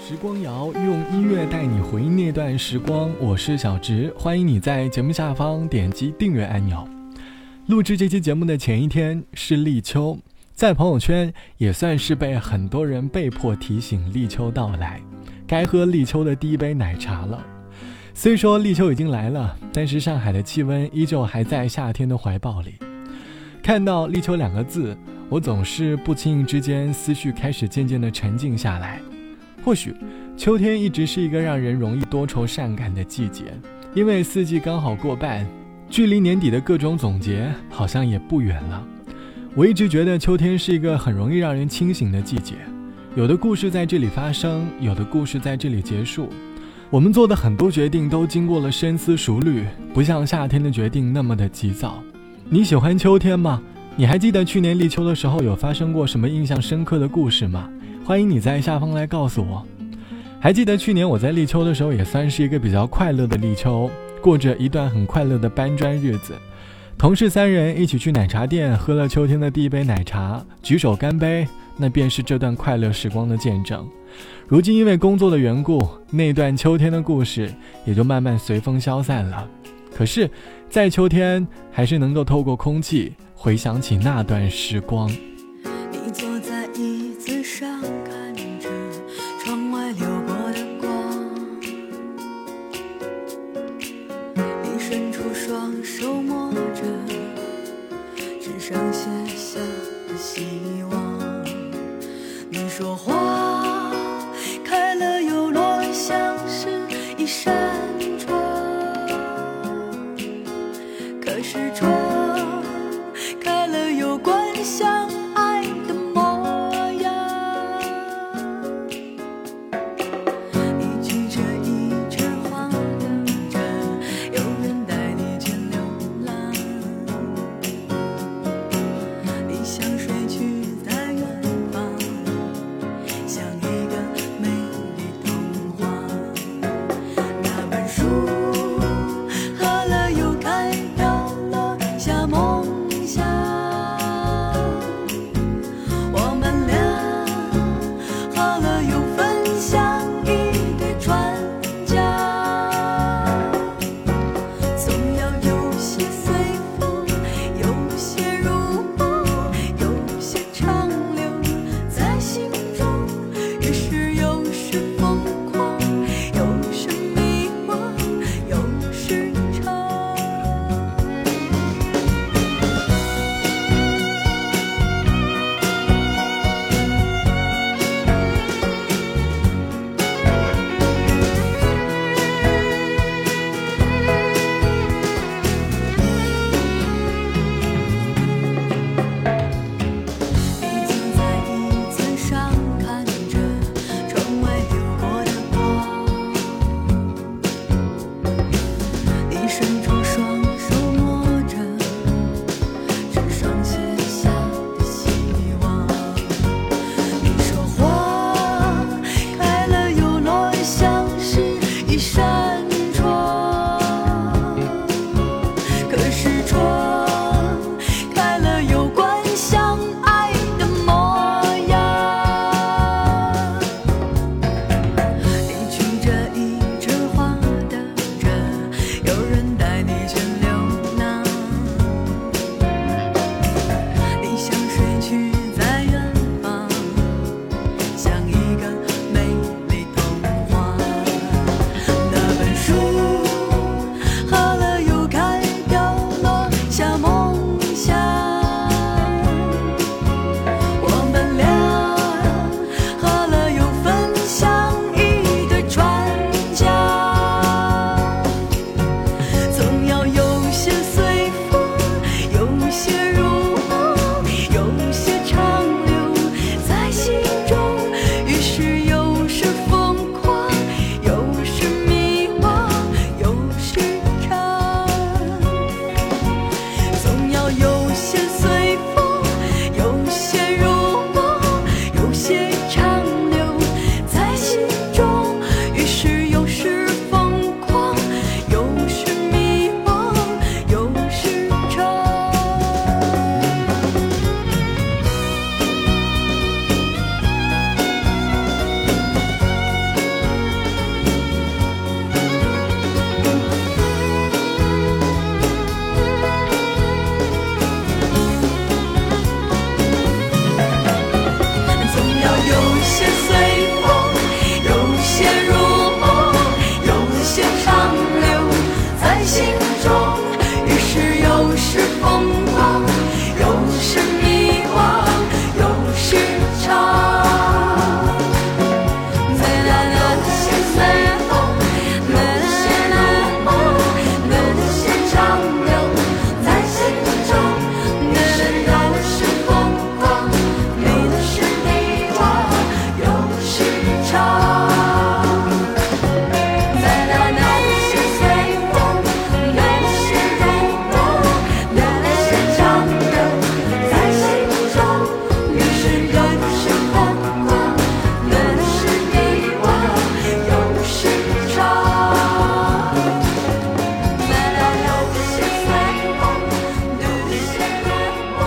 时光谣用音乐带你回忆那段时光，我是小植，欢迎你在节目下方点击订阅按钮。录制这期节目的前一天是立秋，在朋友圈也算是被很多人被迫提醒立秋到来，该喝立秋的第一杯奶茶了。虽说立秋已经来了，但是上海的气温依旧还在夏天的怀抱里。看到立秋两个字，我总是不经意之间思绪开始渐渐的沉静下来。或许，秋天一直是一个让人容易多愁善感的季节，因为四季刚好过半，距离年底的各种总结好像也不远了。我一直觉得秋天是一个很容易让人清醒的季节，有的故事在这里发生，有的故事在这里结束。我们做的很多决定都经过了深思熟虑，不像夏天的决定那么的急躁。你喜欢秋天吗？你还记得去年立秋的时候有发生过什么印象深刻的故事吗？欢迎你在下方来告诉我。还记得去年我在立秋的时候也算是一个比较快乐的立秋，过着一段很快乐的搬砖日子。同事三人一起去奶茶店喝了秋天的第一杯奶茶，举手干杯，那便是这段快乐时光的见证。如今因为工作的缘故，那段秋天的故事也就慢慢随风消散了。可是，在秋天还是能够透过空气回想起那段时光。你坐在椅子上看着窗外流过的光，你伸出双手摸着纸上写下的希望。你说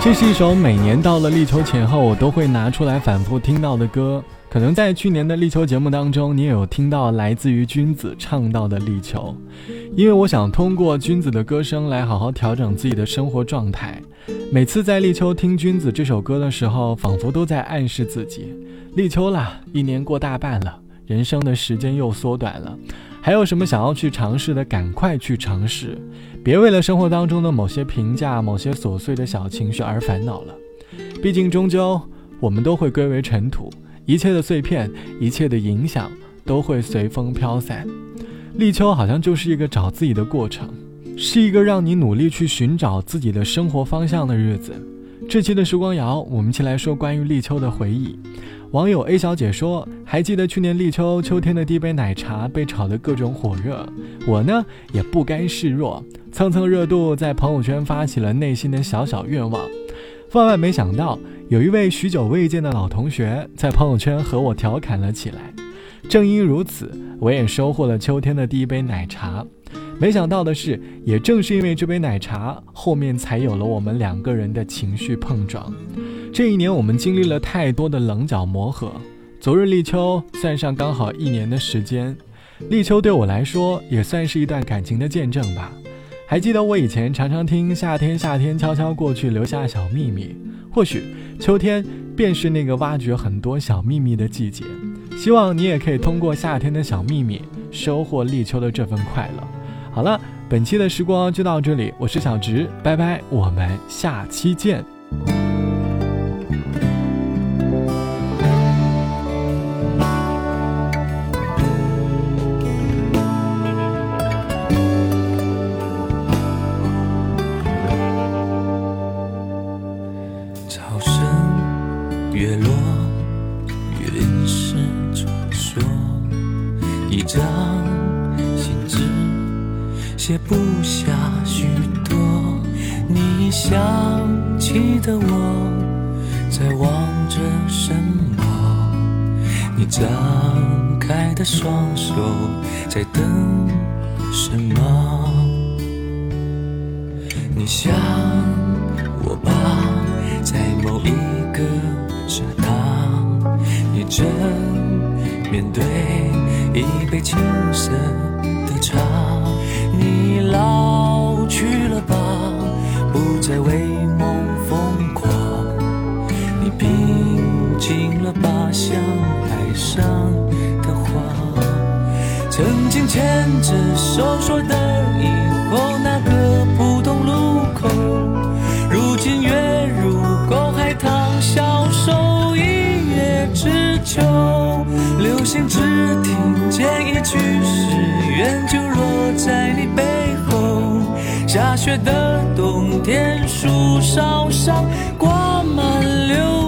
这是一首每年到了立秋前后，我都会拿出来反复听到的歌。可能在去年的立秋节目当中，你也有听到来自于君子唱到的立秋。因为我想通过君子的歌声来好好调整自己的生活状态。每次在立秋听君子这首歌的时候，仿佛都在暗示自己：立秋啦，一年过大半了，人生的时间又缩短了。还有什么想要去尝试的，赶快去尝试，别为了生活当中的某些评价、某些琐碎的小情绪而烦恼了。毕竟，终究我们都会归为尘土，一切的碎片、一切的影响都会随风飘散。立秋好像就是一个找自己的过程，是一个让你努力去寻找自己的生活方向的日子。这期的时光谣，我们一起来说关于立秋的回忆。网友 A 小姐说：“还记得去年立秋，秋天的第一杯奶茶被炒得各种火热，我呢也不甘示弱，蹭蹭热度，在朋友圈发起了内心的小小愿望。万万没想到，有一位许久未见的老同学在朋友圈和我调侃了起来。正因如此，我也收获了秋天的第一杯奶茶。没想到的是，也正是因为这杯奶茶，后面才有了我们两个人的情绪碰撞。”这一年，我们经历了太多的棱角磨合。昨日立秋，算上刚好一年的时间，立秋对我来说也算是一段感情的见证吧。还记得我以前常常听“夏天，夏天悄悄过去，留下小秘密”。或许秋天便是那个挖掘很多小秘密的季节。希望你也可以通过夏天的小秘密，收获立秋的这份快乐。好了，本期的时光就到这里，我是小直，拜拜，我们下期见。不下许多你想起的我，在望着什么？你张开的双手在等什么？你想我吧，在某一个刹那，你正面对一杯青涩的茶。老去了吧，不再为梦疯狂。你平静了吧，像海上的花。曾经牵着手说的以后那个普通路口，如今月如沟海棠，消瘦一叶知秋。流星只听见一句誓愿，就落在你背。下雪的冬天，树梢上挂满流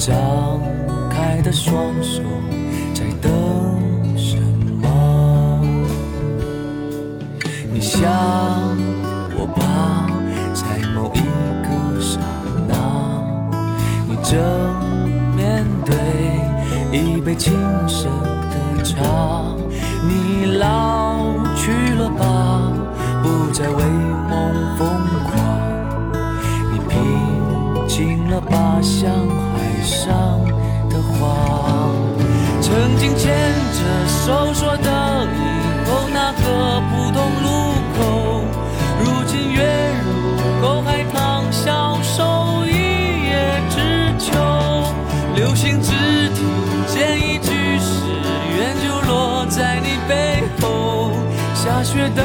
张开的双手在等什么？你想我吧，在某一个刹那，你正面对一杯青涩的茶。你老去了吧，不再为梦疯狂。你平静了吧，像上的花。曾经牵着手说的以后那个普通路口，如今月如沟海棠，消瘦一叶知秋。流星只听见一句誓愿，就落在你背后。下雪的